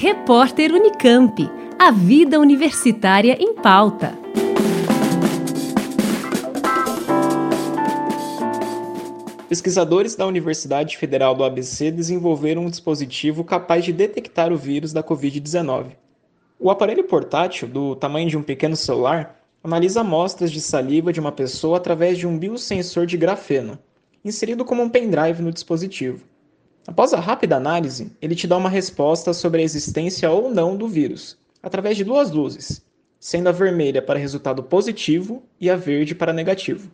Repórter Unicamp. A vida universitária em pauta. Pesquisadores da Universidade Federal do ABC desenvolveram um dispositivo capaz de detectar o vírus da Covid-19. O aparelho portátil, do tamanho de um pequeno celular, analisa amostras de saliva de uma pessoa através de um biosensor de grafeno, inserido como um pendrive no dispositivo. Após a rápida análise, ele te dá uma resposta sobre a existência ou não do vírus, através de duas luzes, sendo a vermelha para resultado positivo e a verde para negativo.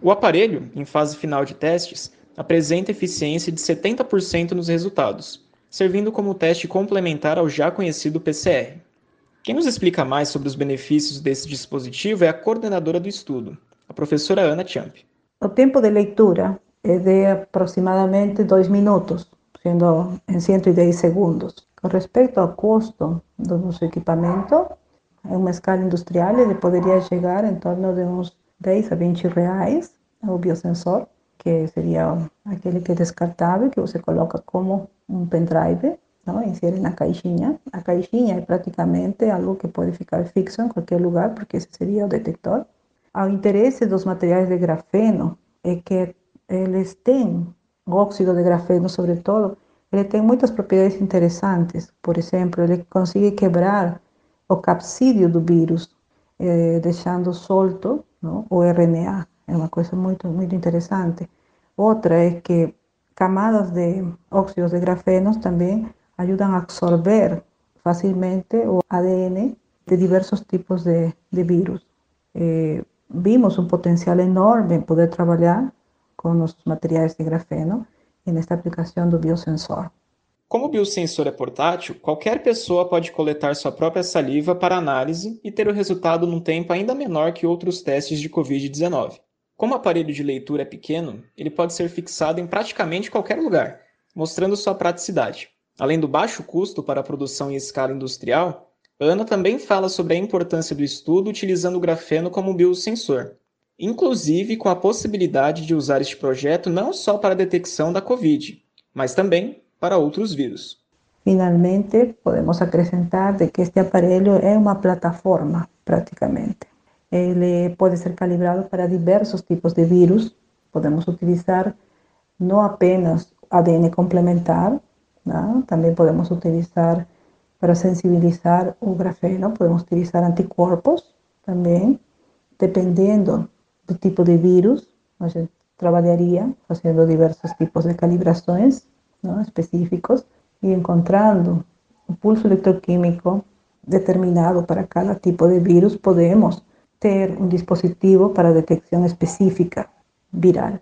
O aparelho, em fase final de testes, apresenta eficiência de 70% nos resultados, servindo como teste complementar ao já conhecido PCR. Quem nos explica mais sobre os benefícios desse dispositivo é a coordenadora do estudo, a professora Ana Champ. O tempo de leitura é de aproximadamente 2 minutos, sendo em 110 segundos. Com respeito ao custo do nosso equipamento, em uma escala industrial ele poderia chegar em torno de uns 10 a 20 reais o biosensor, que seria aquele que é descartável, que você coloca como um pendrive, não? insere na caixinha. A caixinha é praticamente algo que pode ficar fixo em qualquer lugar, porque esse seria o detector. O interesse dos materiais de grafeno é que eles têm, o óxido de grafeno sobretudo, ele tem muitas propriedades interessantes. Por exemplo, ele consegue quebrar o capsídeo do vírus, eh, deixando solto não? o RNA. É uma coisa muito, muito interessante. Outra é que camadas de óxidos de grafeno também ajudam a absorver facilmente o ADN de diversos tipos de, de vírus. Eh, vimos um potencial enorme em poder trabalhar com os materiais de grafeno nesta aplicação do biosensor. Como o biosensor é portátil, qualquer pessoa pode coletar sua própria saliva para análise e ter o resultado num tempo ainda menor que outros testes de Covid-19. Como o aparelho de leitura é pequeno, ele pode ser fixado em praticamente qualquer lugar, mostrando sua praticidade. Além do baixo custo para a produção em escala industrial, Ana também fala sobre a importância do estudo utilizando o grafeno como biosensor, inclusive com a possibilidade de usar este projeto não só para a detecção da Covid, mas também para outros vírus. Finalmente, podemos acrescentar de que este aparelho é uma plataforma, praticamente. Ele pode ser calibrado para diversos tipos de vírus. Podemos utilizar não apenas ADN complementar, não? também podemos utilizar para sensibilizar o grafeno, podemos utilizar anticorpos também, dependendo do tipo de vírus, gente trabalharia fazendo diversos tipos de calibrações não? específicos e encontrando o pulso eletroquímico determinado para cada tipo de vírus, podemos ter um dispositivo para detecção específica viral.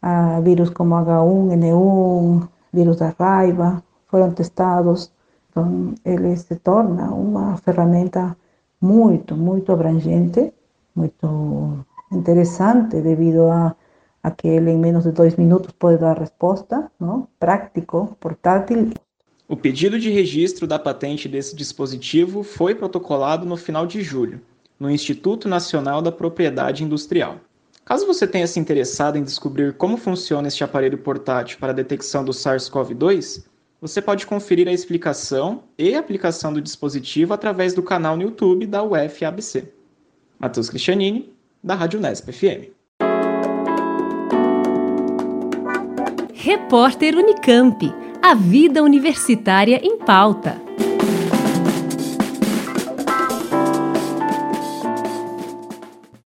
Ah, vírus como H1N1, vírus da raiva, foram testados, então ele se torna uma ferramenta muito, muito abrangente, muito interessante devido a, a que ele em menos de dois minutos pode dar resposta, não? prático, portátil. O pedido de registro da patente desse dispositivo foi protocolado no final de julho no Instituto Nacional da Propriedade Industrial. Caso você tenha se interessado em descobrir como funciona este aparelho portátil para a detecção do SARS-CoV-2, você pode conferir a explicação e aplicação do dispositivo através do canal no YouTube da UFABC. Matheus Cristianini, da Rádio Nesp FM. Repórter Unicamp. A vida universitária em pauta.